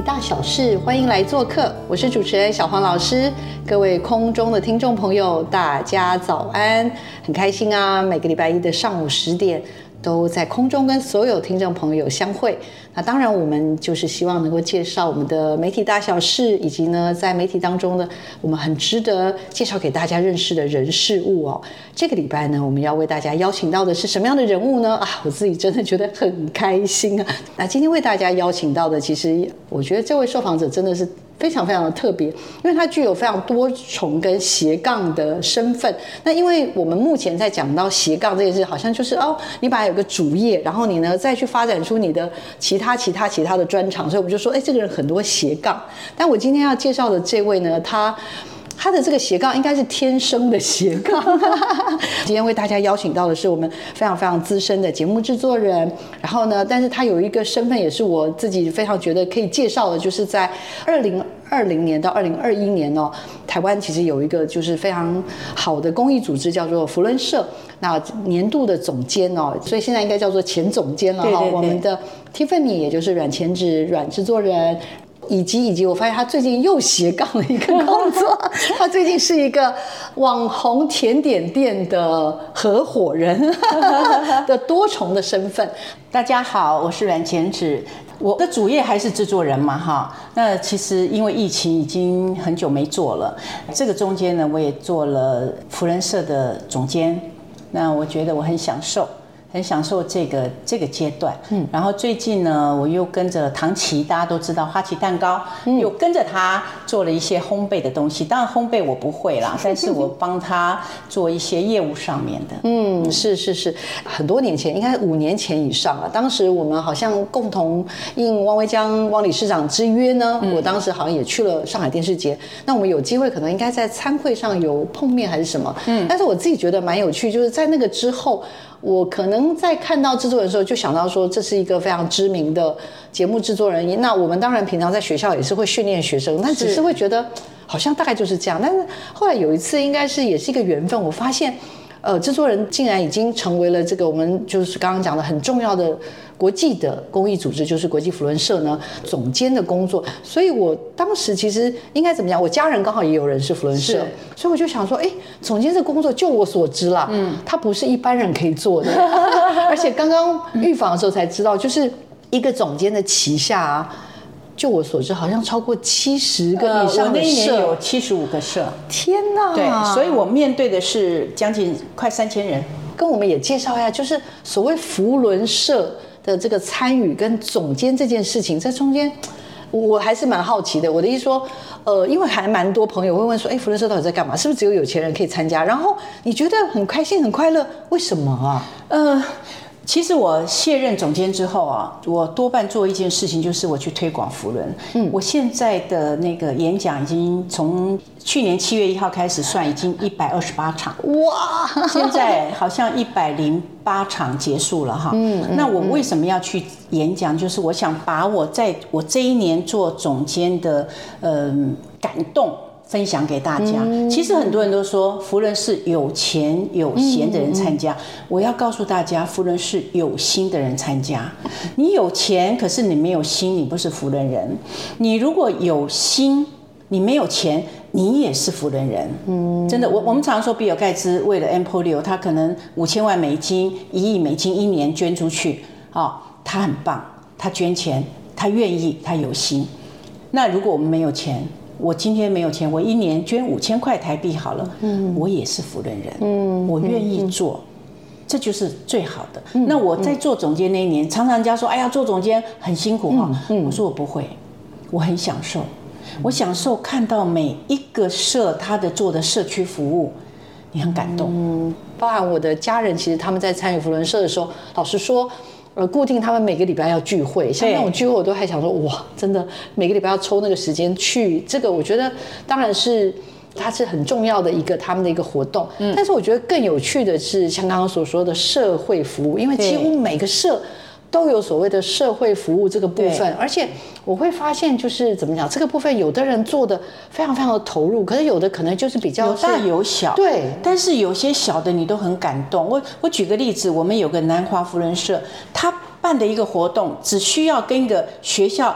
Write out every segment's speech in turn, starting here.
大小事，欢迎来做客。我是主持人小黄老师，各位空中的听众朋友，大家早安，很开心啊！每个礼拜一的上午十点。都在空中跟所有听众朋友相会。那当然，我们就是希望能够介绍我们的媒体大小事，以及呢，在媒体当中呢，我们很值得介绍给大家认识的人事物哦。这个礼拜呢，我们要为大家邀请到的是什么样的人物呢？啊，我自己真的觉得很开心啊。那今天为大家邀请到的，其实我觉得这位受访者真的是。非常非常的特别，因为他具有非常多重跟斜杠的身份。那因为我们目前在讲到斜杠这件事，好像就是哦，你把它有个主业，然后你呢再去发展出你的其他他其他其他的专长，所以我们就说，哎，这个人很多斜杠。但我今天要介绍的这位呢，他。他的这个斜杠应该是天生的斜杠。今天为大家邀请到的是我们非常非常资深的节目制作人，然后呢，但是他有一个身份也是我自己非常觉得可以介绍的，就是在二零二零年到二零二一年哦，台湾其实有一个就是非常好的公益组织叫做福伦社，那年度的总监哦，所以现在应该叫做前总监了哈。我们的 Tiffany 也就是软前指软制作人。以及以及，我发现他最近又斜杠了一个工作，他最近是一个网红甜点店的合伙人 的多重的身份。大家好，我是阮前指，我的主业还是制作人嘛，哈。那其实因为疫情已经很久没做了，这个中间呢，我也做了福人社的总监，那我觉得我很享受。很享受这个这个阶段，嗯，然后最近呢，我又跟着唐琪，大家都知道花旗蛋糕，又跟着他做了一些烘焙的东西。当然烘焙我不会啦，但是我帮他做一些业务上面的。嗯，是是是，很多年前，应该五年前以上了。当时我们好像共同应汪维江汪理事长之约呢，我当时好像也去了上海电视节。那我们有机会可能应该在餐会上有碰面还是什么？嗯，但是我自己觉得蛮有趣，就是在那个之后。我可能在看到制作人的时候，就想到说这是一个非常知名的节目制作人。那我们当然平常在学校也是会训练学生，但只是会觉得好像大概就是这样。但是后来有一次，应该是也是一个缘分，我发现。呃，制作人竟然已经成为了这个我们就是刚刚讲的很重要的国际的公益组织，就是国际福伦社呢总监的工作。所以我当时其实应该怎么讲？我家人刚好也有人是福伦社，所以我就想说，哎，总监这工作，就我所知啦，嗯，他不是一般人可以做的。而且刚刚预防的时候才知道，就是一个总监的旗下啊。就我所知，好像超过七十个以上的社，有七十五个社。天哪！对，所以我面对的是将近快三千人。跟我们也介绍一下，就是所谓福伦社的这个参与跟总监这件事情，在中间，我还是蛮好奇的。我的意思说，呃，因为还蛮多朋友会问说，哎，福伦社到底在干嘛？是不是只有有钱人可以参加？然后你觉得很开心、很快乐，为什么啊？呃。其实我卸任总监之后啊，我多半做一件事情，就是我去推广福伦。嗯，我现在的那个演讲已经从去年七月一号开始算，已经一百二十八场。哇！现在好像一百零八场结束了哈。嗯，那我为什么要去演讲？就是我想把我在我这一年做总监的嗯感动。分享给大家。其实很多人都说福人是有钱有闲的人参加，我要告诉大家，福人是有心的人参加。你有钱，可是你没有心，你不是福人人。你如果有心，你没有钱，你也是福人人。嗯，真的，我我们常说比尔盖茨为了 Emporio，他可能五千万美金、一亿美金一年捐出去，哦，他很棒，他捐钱，他愿意，他有心。那如果我们没有钱？我今天没有钱，我一年捐五千块台币好了。嗯，我也是福人人。嗯，我愿意做，这就是最好的。那我在做总监那一年，常常人家说：“哎呀，做总监很辛苦哈。”我说我不会，我很享受。我享受看到每一个社他的做的社区服务，你很感动。包含我的家人，其实他们在参与福伦社的时候，老实说，呃，固定他们每个礼拜要聚会，像那种聚会，我都还想说，哇，真的每个礼拜要抽那个时间去，这个我觉得当然是它是很重要的一个他们的一个活动。但是我觉得更有趣的是，像刚刚所说的社会服务，因为几乎每个社。都有所谓的社会服务这个部分，而且我会发现，就是怎么讲，这个部分有的人做的非常非常的投入，可是有的可能就是比较有大有小，对。但是有些小的你都很感动。我我举个例子，我们有个南华福人社，他办的一个活动，只需要跟一个学校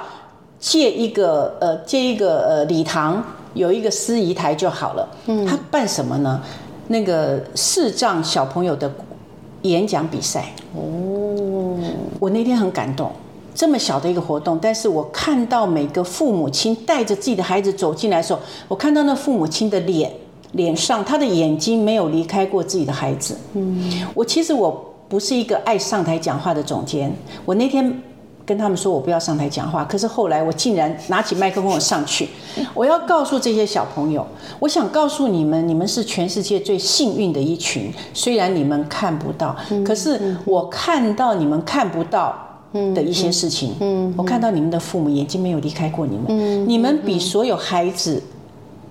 借一个呃借一个呃礼堂，有一个司仪台就好了。嗯。他办什么呢？那个视障小朋友的演讲比赛。哦。我那天很感动，这么小的一个活动，但是我看到每个父母亲带着自己的孩子走进来的时候，我看到那父母亲的脸，脸上他的眼睛没有离开过自己的孩子。嗯，我其实我不是一个爱上台讲话的总监，我那天。跟他们说我不要上台讲话，可是后来我竟然拿起麦克风我上去，我要告诉这些小朋友，我想告诉你们，你们是全世界最幸运的一群。虽然你们看不到，可是我看到你们看不到的一些事情。我看到你们的父母眼睛没有离开过你们，你们比所有孩子。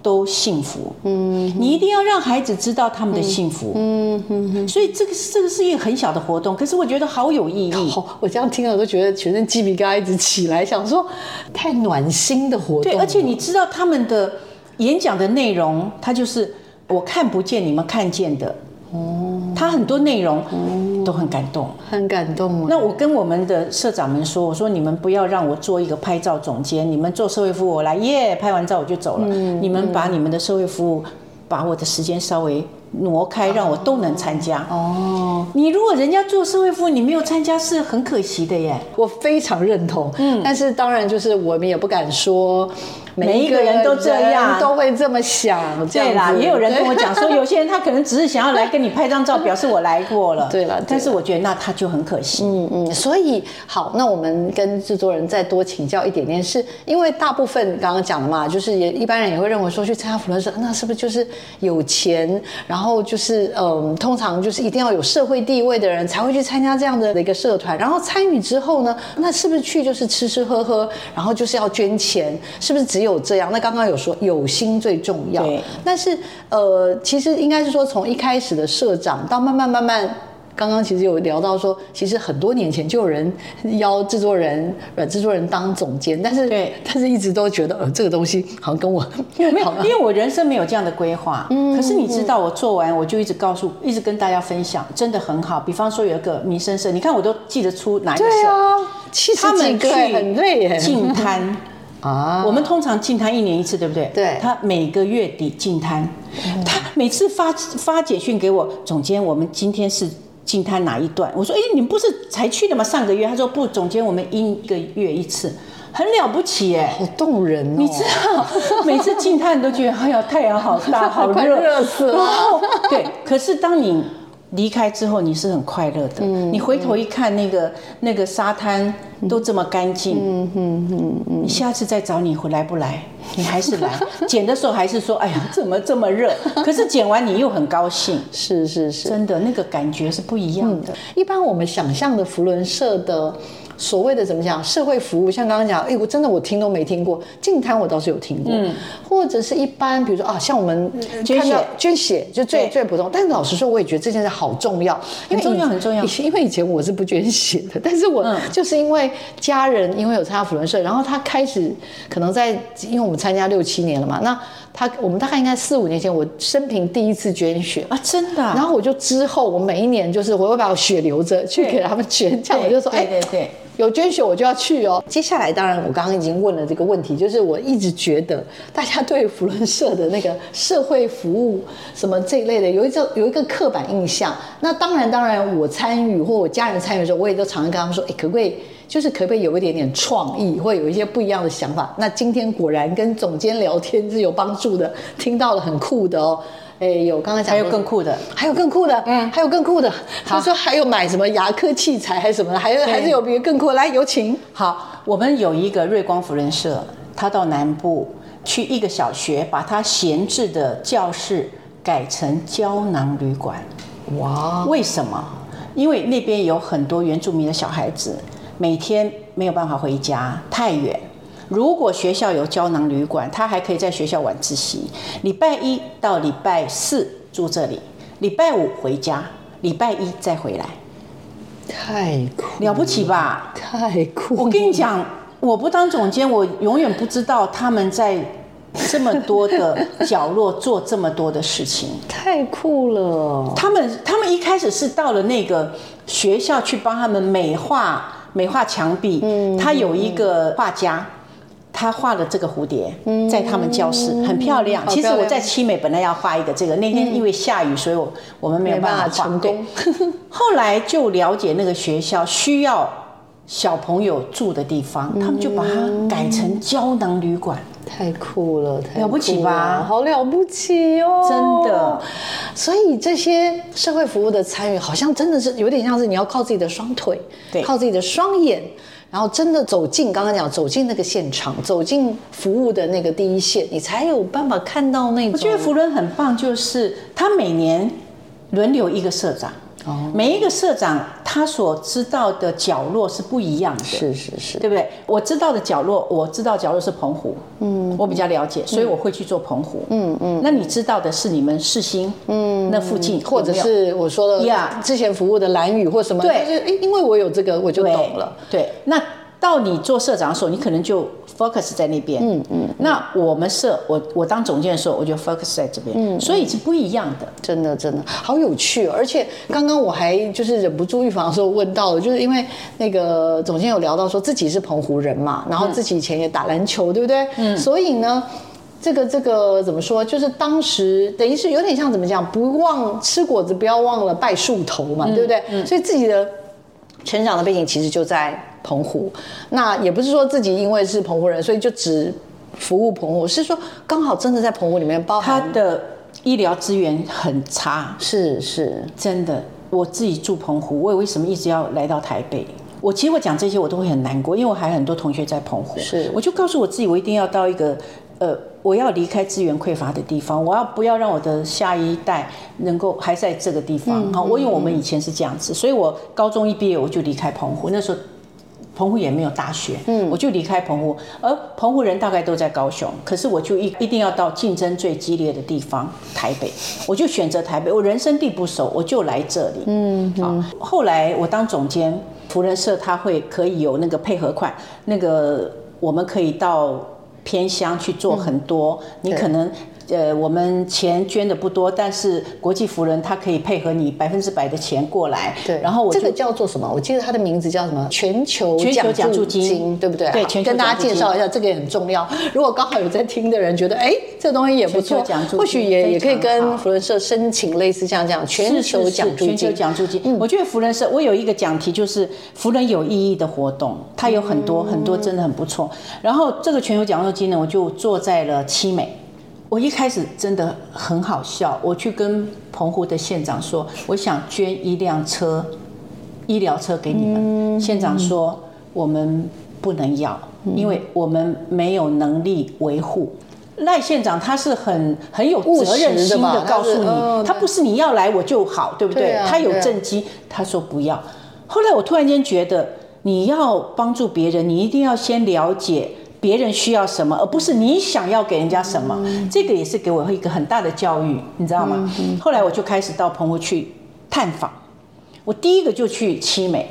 都幸福，嗯，你一定要让孩子知道他们的幸福，嗯哼，所以这个这个是一个很小的活动，可是我觉得好有意义。我这样听了都觉得全身鸡皮疙瘩一直起来，想说太暖心的活动。对，而且你知道他们的演讲的内容，它就是我看不见，你们看见的。哦，他很多内容都很感动，很感动。那我跟我们的社长们说，我说你们不要让我做一个拍照总监，你们做社会服务，我来耶，拍完照我就走了。你们把你们的社会服务，把我的时间稍微挪开，让我都能参加。哦，你如果人家做社会服务，你没有参加是很可惜的耶。我非常认同。嗯，但是当然就是我们也不敢说。每一个人都这样，都会这么想。对啦，也有人跟我讲说，有些人他可能只是想要来跟你拍张照，表示我来过了。对了，但是我觉得那他就很可惜。嗯嗯，所以好，那我们跟制作人再多请教一点点，是因为大部分刚刚讲的嘛，就是也一般人也会认为说去参加福伦社，那是不是就是有钱，然后就是嗯，通常就是一定要有社会地位的人才会去参加这样的一个社团，然后参与之后呢，那是不是去就是吃吃喝喝，然后就是要捐钱，是不是只有？有这样，那刚刚有说有心最重要，但是呃，其实应该是说从一开始的社长到慢慢慢慢，刚刚其实有聊到说，其实很多年前就有人邀制作人、软制作人当总监，但是对，但是一直都觉得呃这个东西好像跟我没有，因为我人生没有这样的规划。嗯，可是你知道我做完我就一直告诉，一直跟大家分享，真的很好。比方说有一个民生社，你看我都记得出哪一个社，七十几个很累耶，净滩。啊，我们通常进摊一年一次，对不对？对。他每个月底进摊，他每次发发简讯给我，总监，我们今天是进摊哪一段？我说，哎，你们不是才去的吗？上个月，他说不，总监，我们一个月一次，很了不起耶，好动人哦。你知道，每次进摊都觉得，哎呀，太阳好大，好热，热死了。对，可是当你。离开之后你是很快乐的，你回头一看那个那个沙滩都这么干净，嗯嗯嗯你下次再找你回来不来？你还是来 剪的时候还是说，哎呀，怎么这么热？可是剪完你又很高兴，是是是，真的那个感觉是不一样的。一般我们想象的福伦社的。所谓的怎么讲社会服务，像刚刚讲，哎，我真的我听都没听过。净滩我倒是有听过，或者是一般，比如说啊，像我们捐血，捐血就最最普通。但是老实说，我也觉得这件事好重要，很重要很重要。因为以前我是不捐血的，但是我就是因为家人因为有参加辅仁社，然后他开始可能在，因为我们参加六七年了嘛，那他我们大概应该四五年前，我生平第一次捐血啊，真的。然后我就之后我每一年就是我会把我血留着去给他们捐，这样我就说，哎，对对。有捐血我就要去哦。接下来，当然我刚刚已经问了这个问题，就是我一直觉得大家对福伦社的那个社会服务什么这一类的，有一种有一个刻板印象。那当然，当然我参与或我家人参与的时候，我也都常常跟他们说，哎，可不可以就是可不可以有一点点创意，或有一些不一样的想法？那今天果然跟总监聊天是有帮助的，听到了很酷的哦。哎，有刚才讲还有更酷的，还有更酷的，嗯，还有更酷的。他说还有买什么牙科器材还是什么的，还有还是有别更酷。来，有请。好，我们有一个瑞光福人社，他到南部去一个小学，把他闲置的教室改成胶囊旅馆。哇，为什么？因为那边有很多原住民的小孩子，每天没有办法回家，太远。如果学校有胶囊旅馆，他还可以在学校晚自习，礼拜一到礼拜四住这里，礼拜五回家，礼拜一再回来，太酷了不起吧？太酷！我跟你讲，我不当总监，我永远不知道他们在这么多的角落做这么多的事情。太酷了！他们他们一开始是到了那个学校去帮他们美化美化墙壁，嗯，他有一个画家。他画了这个蝴蝶，在他们教室很漂亮。其实我在七美本来要画一个这个，那天因为下雨，所以我我们没有办法成功。后来就了解那个学校需要小朋友住的地方，他们就把它改成胶囊旅馆。太酷了，了不起吧？好了不起哦，真的。所以这些社会服务的参与，好像真的是有点像是你要靠自己的双腿，对，靠自己的双眼。然后真的走进刚刚讲走进那个现场，走进服务的那个第一线，你才有办法看到那种。我觉得福伦很棒，就是他每年轮流一个社长。每一个社长他所知道的角落是不一样的，是是是，对不对？我知道的角落，我知道角落是澎湖，嗯，我比较了解，所以我会去做澎湖，嗯嗯。那你知道的是你们世新，嗯，那附近或者是我说的呀，之前服务的蓝屿或什么，对，就是因为我有这个，我就懂了，对，那。到你做社长的时候，你可能就 focus 在那边。嗯嗯。那我们社，我我当总监的时候，我就 focus 在这边。嗯。所以是不一样的，真的真的好有趣。而且刚刚我还就是忍不住预防的时候问到了，就是因为那个总监有聊到说自己是澎湖人嘛，然后自己以前也打篮球，对不对？嗯。所以呢，这个这个怎么说？就是当时等于是有点像怎么讲？不忘吃果子，不要忘了拜树头嘛，对不对？嗯。所以自己的成长的背景其实就在。澎湖，那也不是说自己因为是澎湖人，所以就只服务澎湖，是说刚好真的在澎湖里面包含他的医疗资源很差，是是真的。我自己住澎湖，我为什么一直要来到台北？我其实我讲这些我都会很难过，因为我还很多同学在澎湖，是我就告诉我自己，我一定要到一个呃，我要离开资源匮乏的地方，我要不要让我的下一代能够还在这个地方？好，我因为我们以前是这样子，所以我高中一毕业我就离开澎湖，那时候。澎湖也没有大学，嗯，我就离开澎湖，而澎湖人大概都在高雄，可是我就一一定要到竞争最激烈的地方台北，我就选择台北，我人生地不熟，我就来这里，嗯，好，后来我当总监，福人社他会可以有那个配合款，那个我们可以到偏乡去做很多，你可能。呃，我们钱捐的不多，但是国际福人他可以配合你百分之百的钱过来。对，然后我这个叫做什么？我记得他的名字叫什么？全球全球奖助金，对不对？对，跟大家介绍一下，这个也很重要。如果刚好有在听的人觉得，哎，这东西也不错，或许也也可以跟福人社申请类似像这样全球奖助金。全球奖助金，我觉得福人社我有一个讲题，就是福人有意义的活动，它有很多很多，真的很不错。然后这个全球奖助金呢，我就坐在了七美。我一开始真的很好笑，我去跟澎湖的县长说，我想捐一辆车，医疗车给你们。县长说我们不能要，因为我们没有能力维护。赖县长他是很很有责任心的，告诉你，他不是你要来我就好，对不对？他有政绩，他说不要。后来我突然间觉得，你要帮助别人，你一定要先了解。别人需要什么，而不是你想要给人家什么，这个也是给我一个很大的教育，你知道吗？后来我就开始到澎湖去探访，我第一个就去七美，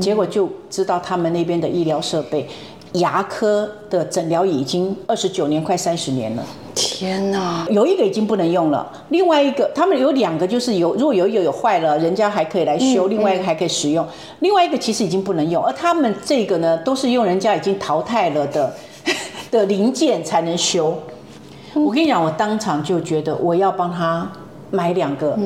结果就知道他们那边的医疗设备。牙科的诊疗已经二十九年，快三十年了。天哪！有一个已经不能用了，另外一个他们有两个，就是有如果有一个有坏了，人家还可以来修，另外一个还可以使用。另外一个其实已经不能用，而他们这个呢，都是用人家已经淘汰了的的零件才能修。我跟你讲，我当场就觉得我要帮他。买两个，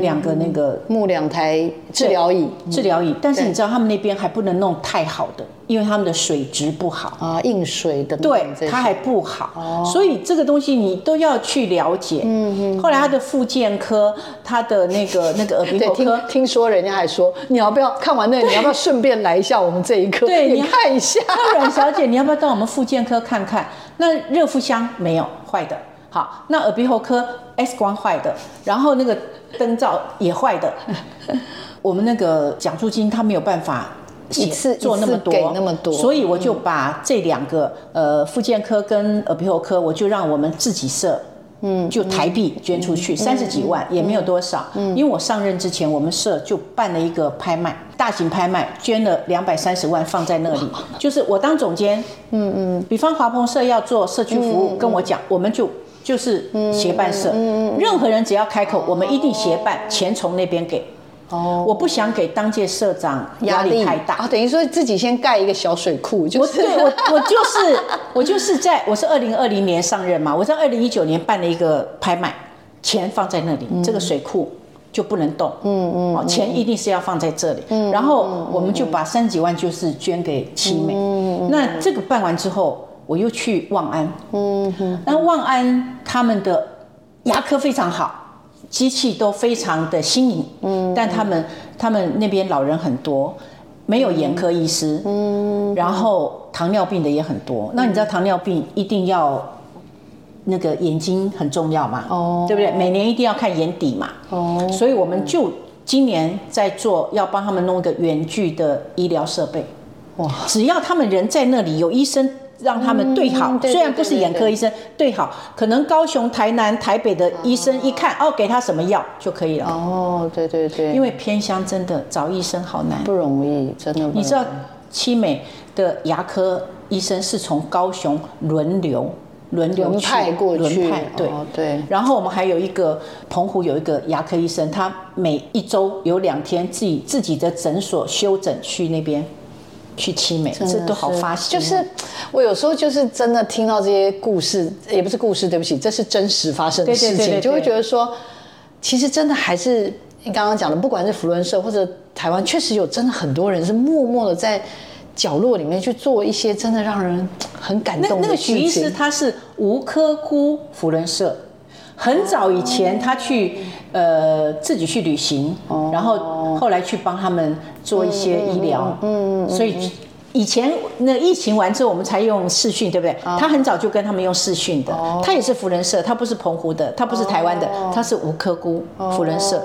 两个那个木两台治疗椅，治疗椅。但是你知道他们那边还不能弄太好的，因为他们的水质不好啊，硬水的。对，它还不好，所以这个东西你都要去了解。嗯嗯。后来他的复健科，他的那个 那个耳鼻喉科，听说人家还说，你要不要看完那，你要不要顺便来一下我们这一科？对，你看一下。阮小姐，你要不要到我们复健科看看？那热敷箱没有坏的。好，那耳鼻喉科 X 光坏的，然后那个灯罩也坏的，我们那个奖助金他没有办法写一次做那么多，给那么多所以我就把这两个呃复健科跟耳鼻喉科，我就让我们自己设。嗯，就台币捐出去三十几万，也没有多少。嗯，因为我上任之前，我们社就办了一个拍卖，大型拍卖，捐了两百三十万放在那里。就是我当总监，嗯嗯，比方华鹏社要做社区服务，跟我讲，我们就就是协办社，任何人只要开口，我们一定协办，钱从那边给。哦，我不想给当届社长压力太大。啊，等于说自己先盖一个小水库，就是我对我我就是我就是在我是二零二零年上任嘛，我在二零一九年办了一个拍卖，钱放在那里，这个水库就不能动。嗯嗯，哦，钱一定是要放在这里。嗯，然后我们就把三十几万就是捐给七美。嗯那这个办完之后，我又去望安。嗯哼，那望安他们的牙科非常好。机器都非常的新颖，嗯，但他们他们那边老人很多，没有眼科医师，嗯，然后糖尿病的也很多。那你知道糖尿病一定要那个眼睛很重要嘛？哦，对不对？每年一定要看眼底嘛？哦，所以我们就今年在做，要帮他们弄一个远距的医疗设备。哇，只要他们人在那里，有医生。让他们对好，虽然不是眼科医生，对好，可能高雄、台南、台北的医生一看，哦，给他什么药就可以了。哦，对对对，因为偏乡真的找医生好难，不容易，真的。你知道，七美的牙科医生是从高雄轮流轮流派过去，轮派对对。然后我们还有一个澎湖有一个牙科医生，他每一周有两天自己自己的诊所休诊去那边。去凄美，这都好发心。就是我有时候就是真的听到这些故事，也不是故事，对不起，这是真实发生的事情，就会觉得说，其实真的还是你刚刚讲的，不管是福伦社或者台湾，确实有真的很多人是默默的在角落里面去做一些真的让人很感动的那个许医师他是吴科窟福伦社。很早以前，他去呃自己去旅行，然后后来去帮他们做一些医疗，嗯，所以以前那疫情完之后，我们才用视讯，对不对？他很早就跟他们用视讯的，他也是福人社，他不是澎湖的，他不是台湾的，他是吴科姑福人社。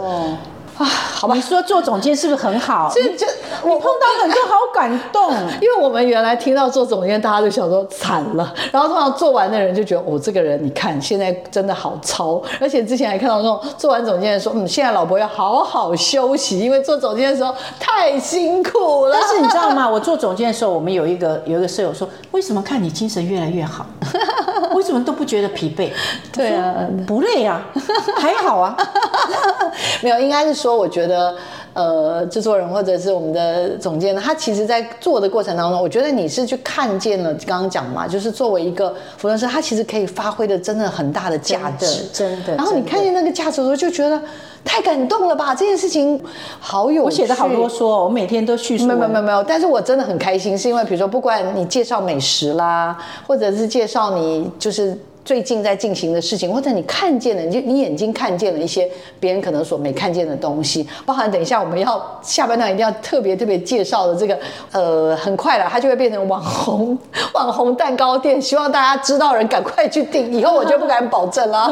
啊，好吧，你说做总监是不是很好？这这我碰到很多好感动，因为我们原来听到做总监，大家就想说惨了，然后通常做完的人就觉得，哦，这个人你看现在真的好糙，而且之前还看到那种做完总监的说，嗯，现在老婆要好好休息，因为做总监的时候太辛苦了。但是你知道吗？我做总监的时候，我们有一个有一个舍友说，为什么看你精神越来越好？为什么都不觉得疲惫？对啊，不累啊，还好啊，没有，应该是说。我觉得，呃，制作人或者是我们的总监，他其实在做的过程当中，我觉得你是去看见了，刚刚讲嘛，就是作为一个服装师，他其实可以发挥的真的很大的价值，真的。然后你看见那个价值的时候，就觉得太感动了吧？这件事情好有，我写的好啰嗦、哦，我每天都叙述，没有没有没有，但是我真的很开心，是因为比如说，不管你介绍美食啦，或者是介绍你就是。最近在进行的事情，或者你看见了，你就你眼睛看见了一些别人可能所没看见的东西，包含等一下我们要下半段一定要特别特别介绍的这个，呃，很快了，它就会变成网红 网红蛋糕店，希望大家知道人赶快去订，以后我就不敢保证了，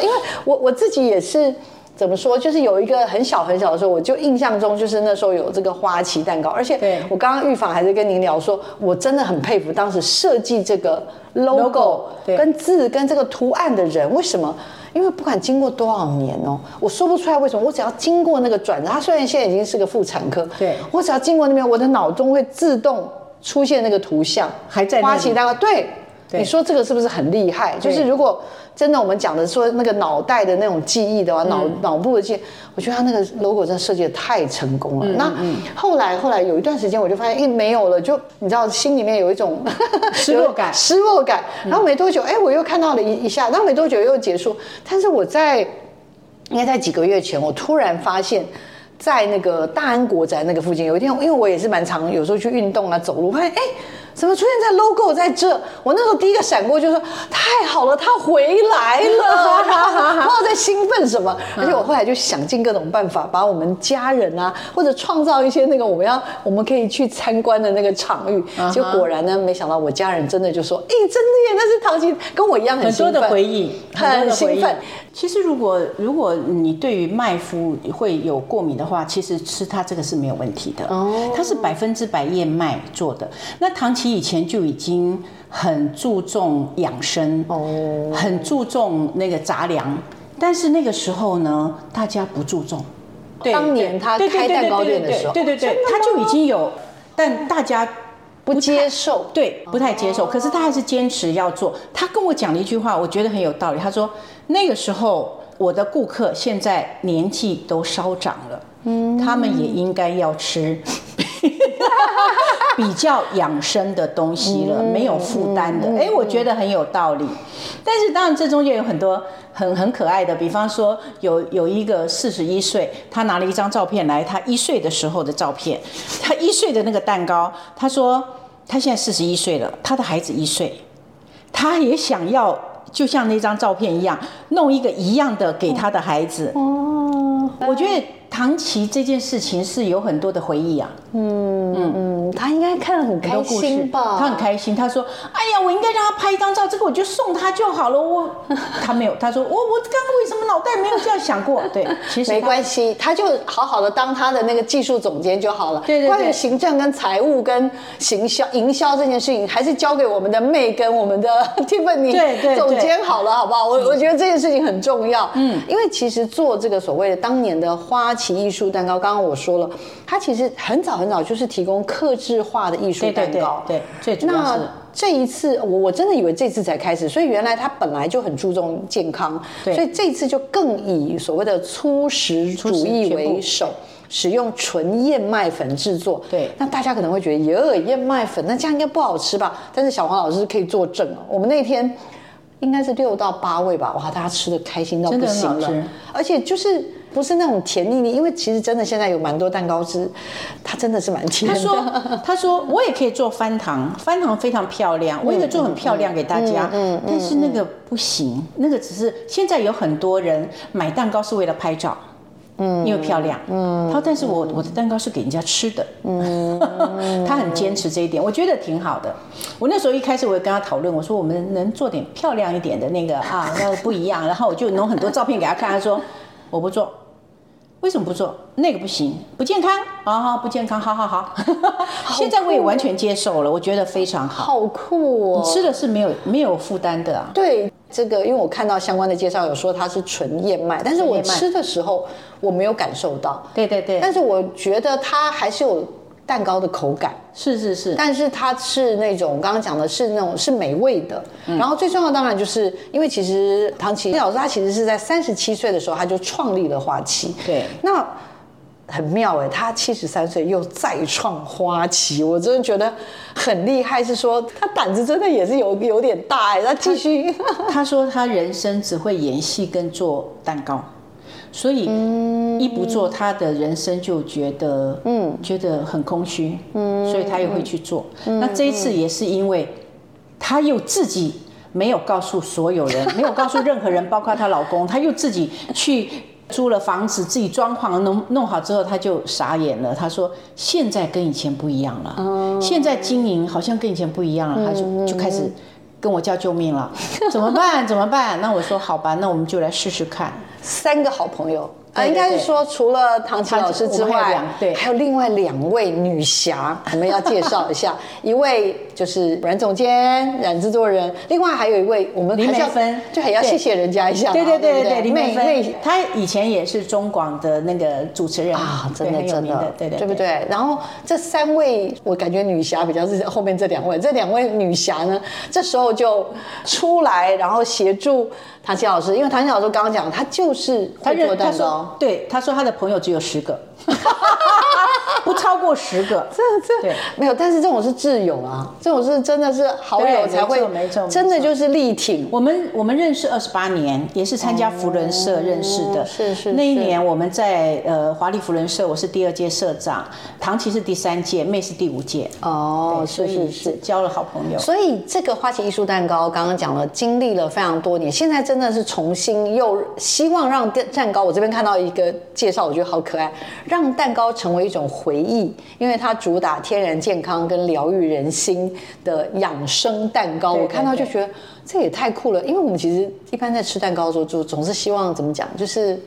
因为我我自己也是。怎么说？就是有一个很小很小的时候，我就印象中就是那时候有这个花旗蛋糕，而且我刚刚预防还是跟您聊说，我真的很佩服当时设计这个 logo 跟字跟这个图案的人。为什么？因为不管经过多少年哦，我说不出来为什么。我只要经过那个转折，他虽然现在已经是个妇产科，对我只要经过那边，我的脑中会自动出现那个图像，还在花旗蛋糕。对，你说这个是不是很厉害？就是如果。真的，我们讲的说那个脑袋的那种记忆的话，脑脑部的记，我觉得他那个 logo 真的设计的太成功了。那后来后来有一段时间，我就发现，哎，没有了，就你知道，心里面有一种失落感，失落感。然后没多久，哎，我又看到了一一下，然后没多久又结束。但是我在应该在几个月前，我突然发现，在那个大安国宅那个附近，有一天，因为我也是蛮常有时候去运动啊，走路，发现哎。怎么出现在 logo 在这？我那时候第一个闪过，就是说太好了，他回来了。然后在兴奋什么？而且我后来就想尽各种办法，把我们家人啊，或者创造一些那个我们要我们可以去参观的那个场域。结果果然呢，没想到我家人真的就说：“哎，真的耶，那是陶琪，跟我一样很很多的回忆，很兴奋。”其实，如果如果你对于麦麸会有过敏的话，其实吃它这个是没有问题的。哦，它是百分之百燕麦做的。那唐琪以前就已经很注重养生，哦，很注重那个杂粮。但是那个时候呢，大家不注重。当年他开蛋糕店的时候，对对对，他就已经有，但大家不接受，对，不太接受。可是他还是坚持要做。他跟我讲了一句话，我觉得很有道理。他说。那个时候，我的顾客现在年纪都稍长了，嗯，他们也应该要吃比较养生的东西了，没有负担的。哎，我觉得很有道理。但是当然，这中间有很多很很可爱的，比方说有有一个四十一岁，他拿了一张照片来，他一岁的时候的照片，他一岁的那个蛋糕，他说他现在四十一岁了，他的孩子一岁，他也想要。就像那张照片一样，弄一个一样的给他的孩子。哦，我觉得。唐琪这件事情是有很多的回忆啊，嗯嗯嗯，他应该看了很开心吧？他很开心，他说：“哎呀，我应该让他拍一张照，这个我就送他就好了。”我 他没有，他说：“我我刚刚为什么脑袋没有这样想过？”对，其实没关系，他就好好的当他的那个技术总监就好了。对对对，关于行政跟财务跟行销营销这件事情，还是交给我们的妹跟我们的 Tiffany 对对总监好了，好不好？我我觉得这件事情很重要。嗯，因为其实做这个所谓的当年的花。奇艺术蛋糕，刚刚我说了，它其实很早很早就是提供克制化的艺术蛋糕。对，最主要是这一次，我我真的以为这次才开始，所以原来他本来就很注重健康，所以这次就更以所谓的粗食主义为首，使用纯燕麦粉制作。对，那大家可能会觉得，哟，燕麦粉那这样应该不好吃吧？但是小黄老师可以作证哦，我们那天应该是六到八位吧，哇，大家吃的开心到不行了，而且就是。不是那种甜腻腻，因为其实真的现在有蛮多蛋糕师，他真的是蛮甜的。他说：“他说我也可以做翻糖，翻糖非常漂亮，我也可以做很漂亮给大家。嗯但是那个不行，那个只是现在有很多人买蛋糕是为了拍照，嗯，因为漂亮。嗯，他说：但是我我的蛋糕是给人家吃的。嗯，他很坚持这一点，我觉得挺好的。我那时候一开始我也跟他讨论，我说我们能做点漂亮一点的那个啊，那个不一样。然后我就弄很多照片给他看，他说我不做。”为什么不做那个不行？不健康啊！不健康，好好好。现在我也完全接受了，我觉得非常好。好酷哦！你吃的是没有没有负担的啊。对这个，因为我看到相关的介绍有说它是纯燕麦，但是我吃的时候我没有感受到。对对对。但是我觉得它还是有。蛋糕的口感是是是，但是它是那种刚刚讲的是那种是美味的。然后最重要当然就是因为其实唐琪老师他其实是在三十七岁的时候他就创立了花旗。对，那很妙哎，他七十三岁又再创花旗，我真的觉得很厉害。是说他胆子真的也是有有点大哎，他继续。他说他人生只会演戏跟做蛋糕。所以一不做，他的人生就觉得嗯，觉得很空虚，嗯，所以他也会去做。那这一次也是因为，他又自己没有告诉所有人，没有告诉任何人，包括她老公，他又自己去租了房子，自己装潢弄弄好之后，他就傻眼了。他说：“现在跟以前不一样了，现在经营好像跟以前不一样了。”他就就开始跟我叫救命了，怎么办？怎么办？那我说好吧，那我们就来试试看。三个好朋友。啊，应该是说，除了唐琪老师之外，对，还有另外两位女侠，我们要介绍一下。一位就是阮总监、阮制作人，另外还有一位，我们林美芬，就还要谢谢人家一下。对对对对对，林美芬，她以前也是中广的那个主持人啊，真的真的，对对，对不对？然后这三位，我感觉女侠比较是后面这两位，这两位女侠呢，这时候就出来，然后协助。唐琪老师，因为唐琪老师刚刚讲，他就是会做蛋糕。对，他说他的朋友只有十个，不 超过十个。这这对没有，但是这种是挚友啊，这种是真的是好友才会真的就是力挺。我们我们认识二十八年，也是参加福伦社认识的。哦是是那一年我们在呃华丽福伦社，我是第二届社长，唐琪是第三届，妹是第五届。哦，所以是是是。交了好朋友。所以这个花旗艺术蛋糕，刚刚讲了，经历了非常多年，现在真的是重新又希望让蛋蛋糕，我这边看到一个介绍，我觉得好可爱，让蛋糕成为一种回忆，因为它主打天然健康跟疗愈人心的养生蛋糕，对我看到就觉得这也太酷了，因为我们其实一般在吃蛋糕的时候，就总是希望怎么讲，就是。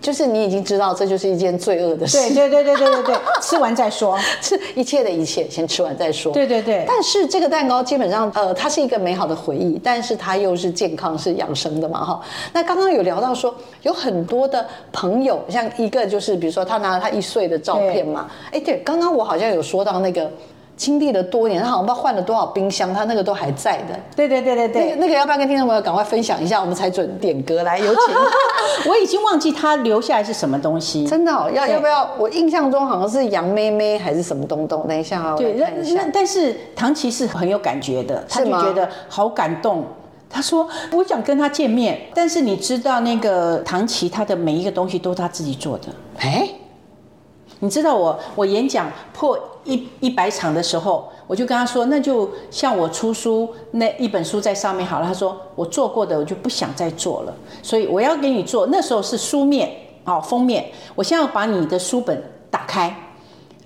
就是你已经知道这就是一件罪恶的事，对对对对对对对，吃完再说。吃一切的一切，先吃完再说。对对对但是这个蛋糕基本上，呃，它是一个美好的回忆，但是它又是健康、是养生的嘛，哈。那刚刚有聊到说，有很多的朋友，像一个就是，比如说他拿了他一岁的照片嘛，哎，对，刚刚我好像有说到那个。经历了多年，他好像不知道换了多少冰箱，他那个都还在的。对对对对那个对，那个要不要跟听众朋友赶快分享一下？我们才准点歌来，有请。我已经忘记他留下来是什么东西。真的哦，要要不要？我印象中好像是杨妹妹还是什么东东。等一下啊，我对，那那。但是唐琪是很有感觉的，他就觉得好感动。他说：“我想跟他见面，但是你知道那个唐琪，他的每一个东西都是他自己做的。哎，你知道我我演讲破一一百场的时候，我就跟他说，那就像我出书那一本书在上面好了。他说我做过的我就不想再做了，所以我要给你做。那时候是书面哦封面，我现在要把你的书本打开。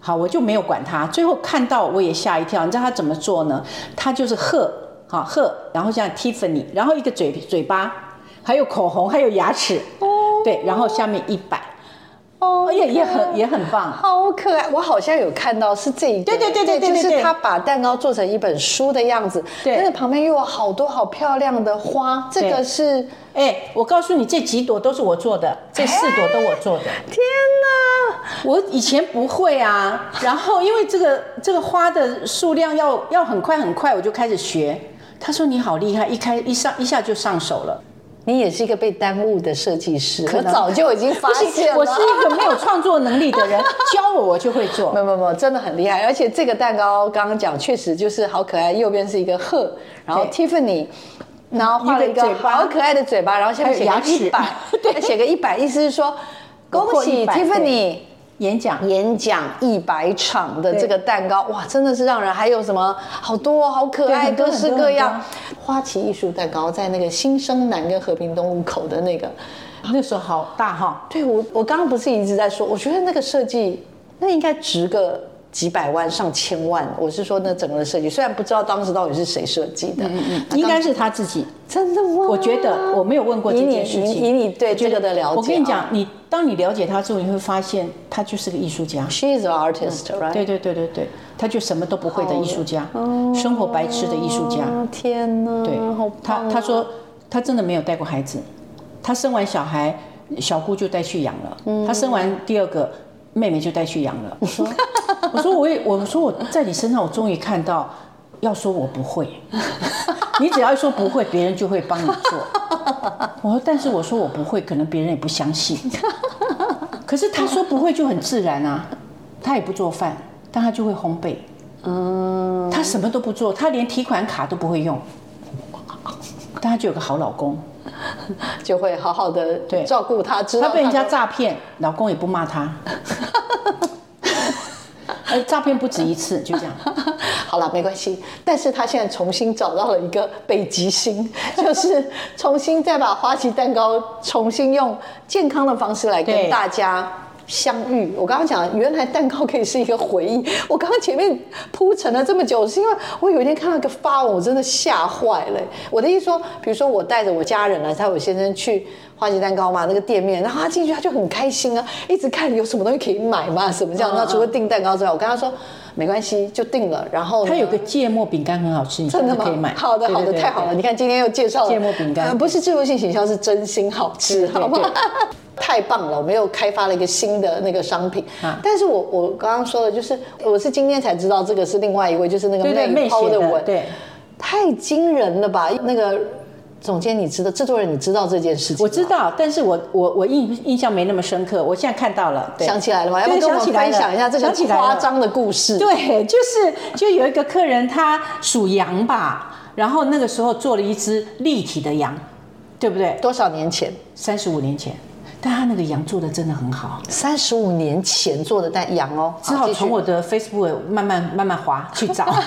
好，我就没有管他。最后看到我也吓一跳，你知道他怎么做呢？他就是鹤，好鹤，然后像 Tiffany，然后一个嘴嘴巴，还有口红，还有牙齿，对，然后下面一百，哦也也很也很棒。好可爱！我好像有看到是这一个，对对对对对就是他把蛋糕做成一本书的样子，对但是旁边又有好多好漂亮的花，这个是哎，我告诉你，这几朵都是我做的，这四朵都我做的。天哪！我以前不会啊，然后因为这个这个花的数量要要很快很快，我就开始学。他说你好厉害，一开一上一下就上手了。你也是一个被耽误的设计师，我可能早就已经发现了。我是一个没有创作能力的人，教我我就会做没。有没有没有，真的很厉害，而且这个蛋糕刚刚讲确实就是好可爱，右边是一个鹤，然后 Tiffany。然后画了一个好可爱的嘴巴，然后下面写个一百，对，写个一百，意思是说恭喜 Tiffany 演讲。演讲一百场的这个蛋糕，哇，真的是让人还有什么好多好可爱，各式各样。花旗艺术蛋糕在那个新生南跟和平东路口的那个，那时候好大哈，对我我刚刚不是一直在说，我觉得那个设计那应该值个几百万上千万。我是说那整个的设计，虽然不知道当时到底是谁设计的，嗯应该是他自己。真的吗？我觉得我没有问过这件事情。以以你对这个的了解，我跟你讲啊，你当你了解他之后，你会发现他就是个艺术家。，She is an artist, right？对对对对对，他就什么都不会的艺术家，生活白痴的艺术家。啊天哪，对好，他他说他真的没有带过孩子，他生完小孩小姑就带去养了，嗯他生完第二个妹妹就带去养了。我说 我说我也我说我在你身上我终于看到，要说我不会，你只要一说不会，别人就会帮你做。我说但是我说我不会，可能别人也不相信。可是他说不会就很自然啊，他也不做饭，但他就会烘焙。嗯，他什么都不做，他连提款卡都不会用，但他就有个好老公，就会好好的对照顾他，知道他被人家的诈骗，老公也不骂他，而诈骗不止一次，就这样。好了，没关系。但是他现在重新找到了一个北极星，就是重新再把花旗蛋糕重新用健康的方式来跟大家。相遇，我刚刚讲，原来蛋糕可以是一个回忆。我刚刚前面铺陈了这么久，是因为我有一天看到一个发文，我真的吓坏了。我的意思说，比如说我带着我家人来，带我先生去花旗蛋糕嘛那个店面，然后他进去他就很开心啊，一直看有什么东西可以买嘛，什么这样。嗯那除了订蛋糕之外，我跟他说没关系，就定了。然后它有个芥末饼干很好吃，你真的吗可以买。好的，好的，太好了！你看今天又介绍了芥末饼干呃不是智慧性形象，是真心好吃，好吗？太棒了！我们又开发了一个新的那个商品，啊但是我我刚刚说的就是，我是今天才知道这个是另外一位，就是那个妹抛妹写的文，对，太惊人了吧？那个总监你知道，制作人你知道这件事情？我知道，但是我我我印印象没那么深刻。我现在看到了，对想起来了吗？要不跟我分享一下这个夸张的故事？对，就是就有一个客人他属羊吧，然后那个时候做了一只立体的羊，对不对？多少年前？三十五年前，但他那个羊做的真的很好，三十五年前做的但羊哦，只好从我的 Facebook 慢慢慢慢滑去找。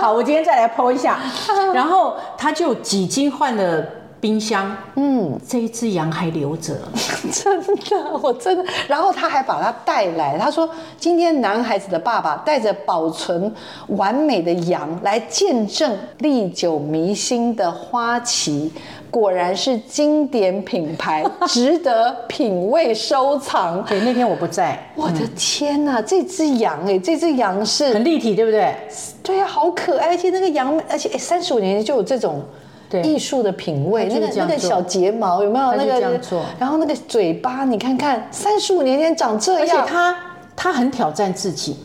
好，我今天再来剖一下，然后他就几经换了冰箱，嗯，这一只羊还留着，真的，我真的。然后他还把它带来，他说今天男孩子的爸爸带着保存完美的羊来见证历久弥新的花旗。果然是经典品牌，值得品味收藏。对，那天我不在，我的天哪，这只羊哎，这只羊是很立体，对不对？对呀、好可爱，而且那个羊，而且三十五年前就有这种对艺术的品味，那个那个小睫毛有没有？那个然后那个嘴巴，你看看，三十五年前长这样而且样。他他很挑战自己。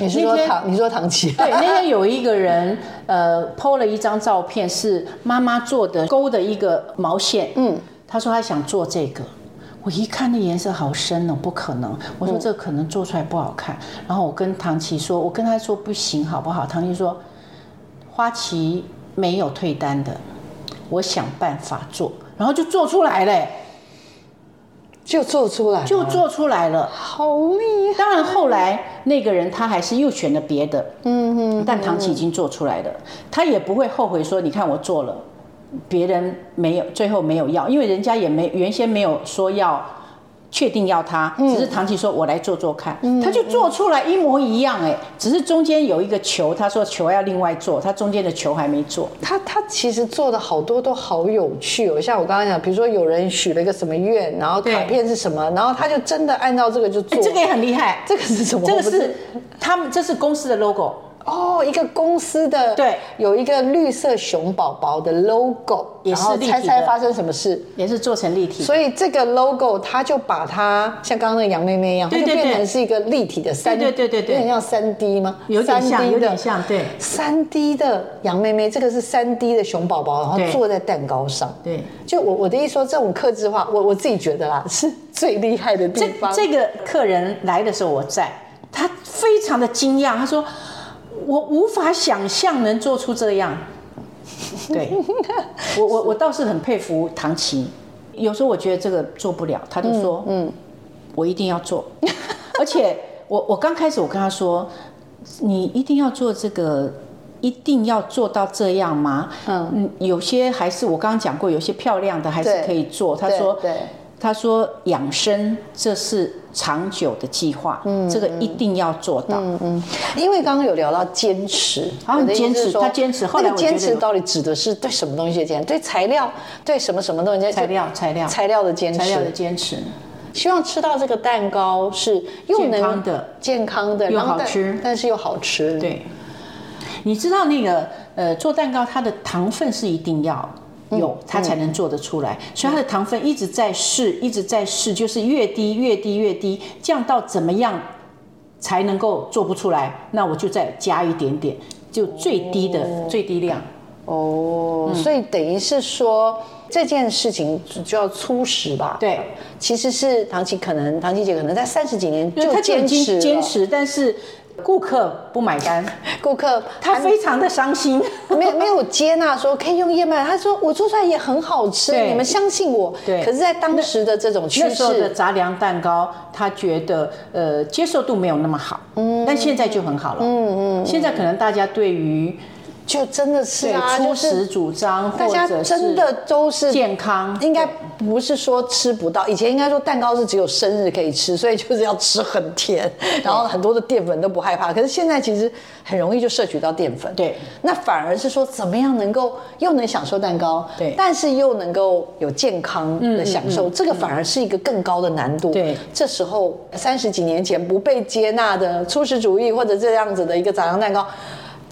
你是说唐？你说唐琪？对，那天有一个人，呃，PO 了一张照片，是妈妈做的勾的一个毛线。嗯，他说他想做这个，我一看那颜色好深哦，不可能。我说这可能做出来不好看。然后我跟唐琪说，我跟他说不行，好不好？唐琪说，花旗没有退单的，我想办法做，然后就做出来了，就做出来，就做出来了。好厉害。当然，后来那个人他还是又选了别的，嗯哼，但唐琪已经做出来了，他也不会后悔说，你看我做了，别人没有，最后没有要，因为人家也没原先没有说要确定要他，只是唐琪说我来做做看，他就做出来一模一样，哎，只是中间有一个球，他说球要另外做，他中间的球还没做，他他其实做的好多都好有趣哦，像我刚刚讲，比如说有人许了一个什么愿，然后卡片是什么，然后他就真的按照这个就做。哎，这个也很厉害，这个是什么？这个是他们这是公司的 logo，哦，一个公司的对，有一个绿色熊宝宝的 logo，也是猜猜发生什么事。也是做成立体，所以这个 logo 它就把它像刚刚那个杨妹妹一样，它就变成是一个立体的三，对对对对对有点像三 D 吗？有点像，有点像，对三 D 的杨妹妹，这个是三 D 的熊宝宝，然后坐在蛋糕上。对。就我我的意思说，这种克制化，我我自己觉得啦，是最厉害的地这方。这个客人来的时候我在，他非常的惊讶，他说我无法想象能做出这样。对，我我我倒是很佩服唐琪，有时候我觉得这个做不了，他就说嗯，我一定要做，而且我我刚开始我跟他说，你一定要做这个。一定要做到这样吗？嗯，有些还是我刚刚讲过，有些漂亮的还是可以做。他对说，对他说养生这是长久的计划，嗯这个一定要做到。嗯嗯因为刚刚有聊到坚持，他很我的意思是说坚持他坚持后来那个坚持到底指的是对什么东西的坚持？对材料，对什么什么东西？材料，材料，材料的坚持，材料的坚持，希望吃到这个蛋糕是又能健康的健康的，又好吃但是又好吃。，对。你知道那个呃，做蛋糕它的糖分是一定要有，它才能做得出来，所以它的糖分一直在试，一直在试，就是越低越低越低，降到怎么样才能够做不出来？那我就再加一点点，就最低的、最低量。哦，所以等于是说这件事情就要粗食吧？对，其实是唐琪可能唐琪姐可能在三十几年就坚持坚，持，但是顾客不买单，顾客他非常的伤心。没有没有接纳说可以用燕麦，他说我做出来也很好吃，你们相信我。对。可是，在当时的这种趋那时候的势，杂粮蛋糕，他觉得呃接受度没有那么好，嗯，但现在就很好了，嗯嗯，现在可能大家对于就真的是啊，粗就是食主张，大家真的都是健康，应该不是说吃不到，以前应该说蛋糕是只有生日可以吃，所以就是要吃很甜，然后很多的淀粉都不害怕。可是现在其实很容易就摄取到淀粉，对，那反而是说怎么样能够又能享受蛋糕，对嗯但是又能够有健康的享受，这个反而是一个更高的难度。对这时候三十几年前不被接纳的粗食主义或者这样子的一个杂粮蛋糕。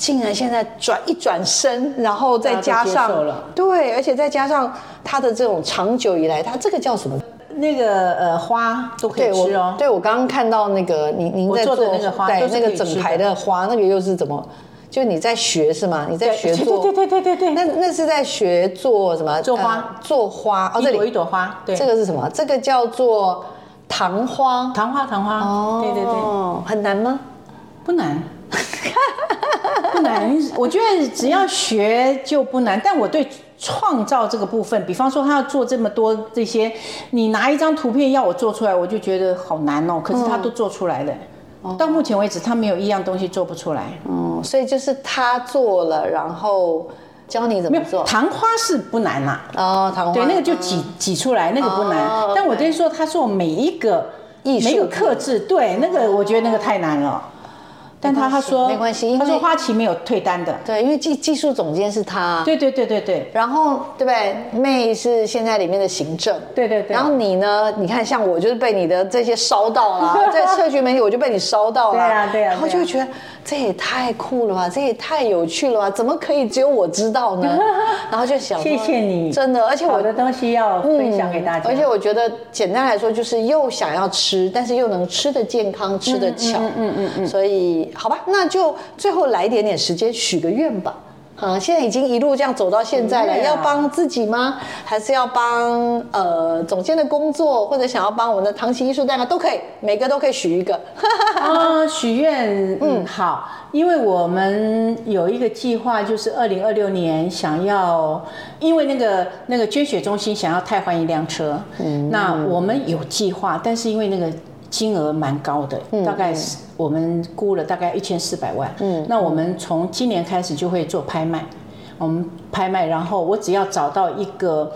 竟然现在转一转身，然后再加上对，而且再加上它的这种长久以来，它这个叫什么？那个呃花都可以对吃哦我，。对我刚刚看到那个您您在做的那个花对那个整排的花，那个又是怎么？就你在学是吗？你在学 对做，对对对对对那对，那是在学做什么？做花呃做花哦，这里一朵一朵花，对，这个是什么？这个叫做糖花。糖花糖花，哦，对对对，很难吗？不难，不难。我觉得只要学就不难，但我对创造这个部分，比方说他要做这么多这些，你拿一张图片要我做出来，我就觉得好难哦。可是他都做出来了。到目前为止，他没有一样东西做不出来。嗯，所以就是他做了，然后教你怎没有么做。糖花是不难啦、哦，糖花对，那个就挤挤出来，那个不难。哦但我跟你说，他做每一个艺术每一个克制，对，那个我觉得那个太难了。但他他说没关系他说花旗没有退单的。对，因为技技术总监是他，对对对对对然后对不对？妹是现在里面的行政，对对对然后你呢？你看，像我就是被你的这些烧到了，在社群媒体我就被你烧到了，对啊对啊然后就会觉得这也太酷了吧，这也太有趣了吧，怎么可以只有我知道呢？然后就想，谢谢你，真的，而且我的东西要分享给大家。而且我觉得简单来说，就是又想要吃，但是又能吃的健康，吃的巧。嗯嗯嗯嗯。所以好吧，那就最后来一点点时间许个愿吧。啊，现在已经一路这样走到现在了，要帮自己吗？还是要帮呃总监的工作，或者想要帮我们的唐奇艺术蛋糕都可以，每个都可以许一个。啊，许愿，嗯，好，因为我们有一个计划，就是二零二六年想要，因为那个那个捐血中心想要汰换一辆车，嗯，那我们有计划，但是因为那个金额蛮高的，大概是我们估了大概一千四百万，嗯，那我们从今年开始就会做拍卖，我们拍卖，然后我只要找到一个。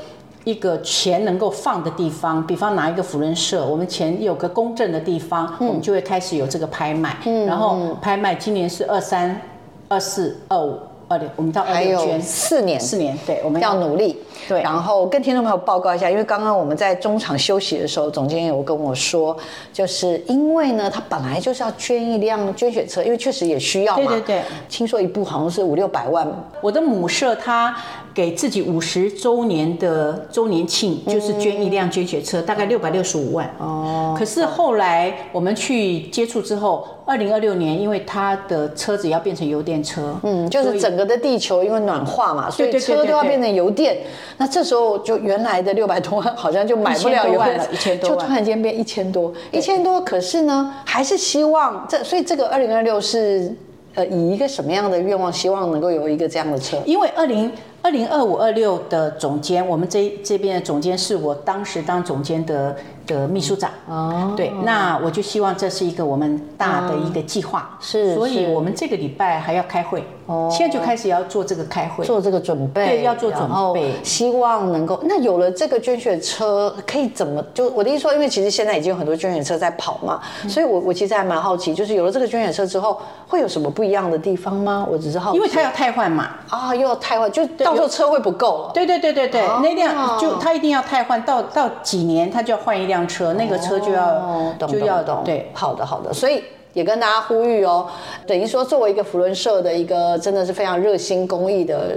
一个钱能够放的地方，比方拿一个辅仁社，我们钱有个公正的地方，我们就会开始有这个拍卖。然后拍卖今年是二三、二四、二五、二六，我们到二还有六捐四年，四年，对，我们要努力。对然后跟听众朋友报告一下，因为刚刚我们在中场休息的时候，总监有跟我说，就是因为呢，他本来就是要捐一辆捐血车，因为确实也需要嘛。对对对。听说一部好像是五六百万。我的母社它给自己五十周年的周年庆，就是捐一辆捐血车，大概六百六十五万。哦。可是后来我们去接触之后，二零二六年，因为它的车子要变成油电车，嗯，就是整个的地球因为暖化嘛，所以车都要变成油电。那这时候就原来的六百多万好像就买不了1000多油了1000多就突然间变一千多，一千多。可是呢，还是希望这，所以这个二零二六是呃以一个什么样的愿望，希望能够有一个这样的车？因为二零二零二五二六的总监，我们这这边的总监是我当时当总监的的秘书长。哦，对，那我就希望这是一个我们大的一个计划，是所以我们这个礼拜还要开会，哦现在就开始要做这个开会，做这个准备，对要做准备希望能够。那有了这个捐血车，可以怎么？就我的意思说，因为其实现在已经有很多捐血车在跑嘛，嗯所以我我其实还蛮好奇，就是有了这个捐血车之后，会有什么不一样的地方吗？我只是好奇，因为他要汰换嘛。啊，又要汰换，就到时候车会不够了。对对对对对，哦那辆就他一定要汰换，到到几年他就要换一辆车，那个车就要、就要懂懂对。好的好的，所以也跟大家呼吁哦，等于说作为一个福伦社的一个真的是非常热心公益的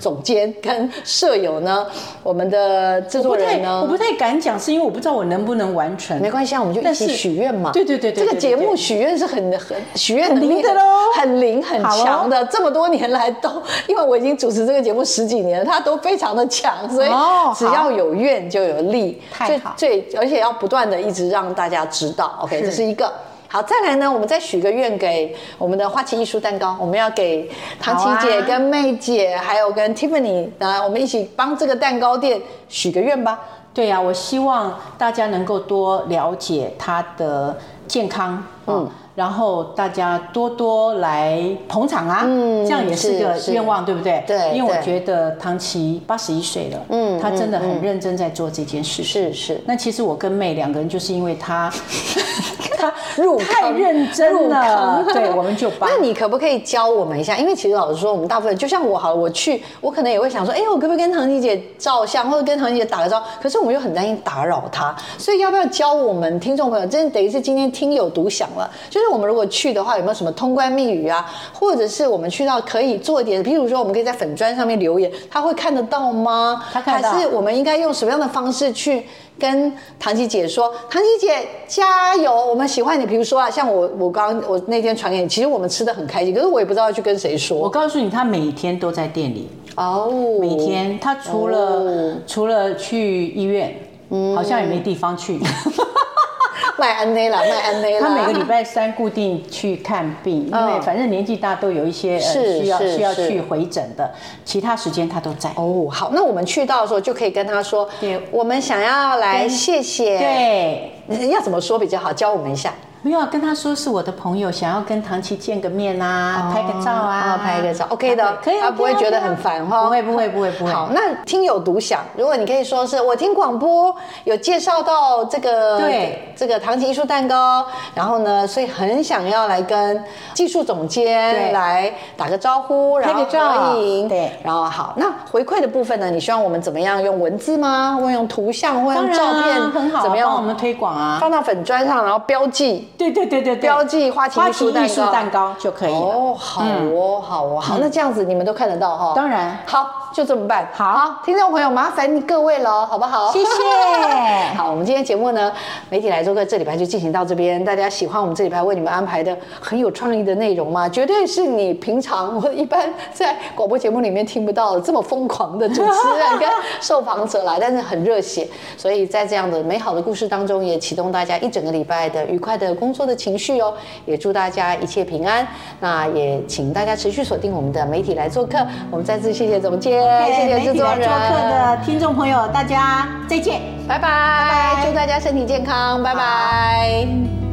总监跟舍友呢，我们的制作人呢，我不太敢讲，是因为我不知道我能不能完成。没关系啊，我们就一起许愿嘛。对对对对这个节目许愿是很很许愿能力的咯很灵很强的。这么多年来都，因为我已经主持这个节目十几年了，他都非常的强，所以哦只要有愿就有力。太好最最而且要不断的一直让大家知道。OK，这是一个。好，再来呢，我们再许个愿给我们的花旗艺术蛋糕，我们要给唐琪姐、跟妹姐，还有跟 Tiffany，啊，我们一起帮这个蛋糕店许个愿吧。对呀、我希望大家能够多了解他的健康，嗯，然后大家多多来捧场啊，嗯这样也是个愿望，对不对？对因为我对觉得唐琪八十一岁了，嗯嗯，他真的很认真在做这件事。是是那其实我跟妹两个人就是因为他，他 入太认真入了，坑 对，我们就帮那。你可不可以教我们一下？因为其实老实说，我们大部分就像我好了，我去，我可能也会想说，哎，我可不可以跟唐琪姐照相，或者跟唐琪姐打个招呼？可是我们又很担心打扰她，所以要不要教我们听众朋友？真的等于是今天听友独享了。就是我们如果去的话，有没有什么通关密语啊？或者是我们去到可以做一点，譬如说我们可以在粉砖上面留言，他会看得到吗？他看得到还是我们应该用什么样的方式去？跟唐琪姐说：“唐琪姐加油！我们喜欢你，比如说啊，像我我刚我那天传给你，其实我们吃的很开心，可是我也不知道要去跟谁说我。告诉你，他每天都在店里，哦，每天他除了、哦除了去医院，好像也没地方去。卖安内了，卖安内了。他每个礼拜三固定去看病，因为嗯反正年纪大都有一些呃需要需要去回诊的，其他时间他都在。哦，好，那我们去到的时候就可以跟他说，我们想要来谢谢。，对，要怎么说比较好？教我们一下。没有跟他说是我的朋友，想要跟唐琪见个面啊，拍个照啊哦，拍个照，OK 的，可以，他不会觉得很烦哈。不会不会不会不会。好，那听友独享，如果你可以说是我听广播有介绍到这个对这个唐琪艺术蛋糕，然后呢，所以很想要来跟技术总监对来打个招呼，然后拍个照影，对然后好，那回馈的部分呢，你希望我们怎么样用文字吗？或用图像，或用照片，很好啊，怎么样帮我们推广啊？放到粉砖上，然后标记。对对对对对，标记花旗艺术蛋糕就可以了。哦，好哦，好哦，好，那这样子你们都看得到哈。当然好，就这么办。好听众朋友，麻烦各位了，好不好？谢谢 好，我们今天节目呢，媒体来做客这礼拜就进行到这边。大家喜欢我们这礼拜为你们安排的很有创意的内容吗？绝对是你平常我一般在广播节目里面听不到的这么疯狂的主持人跟受访者啦，但是很热血。所以在这样的美好的故事当中，也启动大家一整个礼拜的愉快的工作的情绪哦。也祝大家一切平安。那也请大家持续锁定我们的媒体来做客。我们再次谢谢总监，谢谢制作人，做客的听众朋友，大家再见。拜拜，祝大家身体健康，拜拜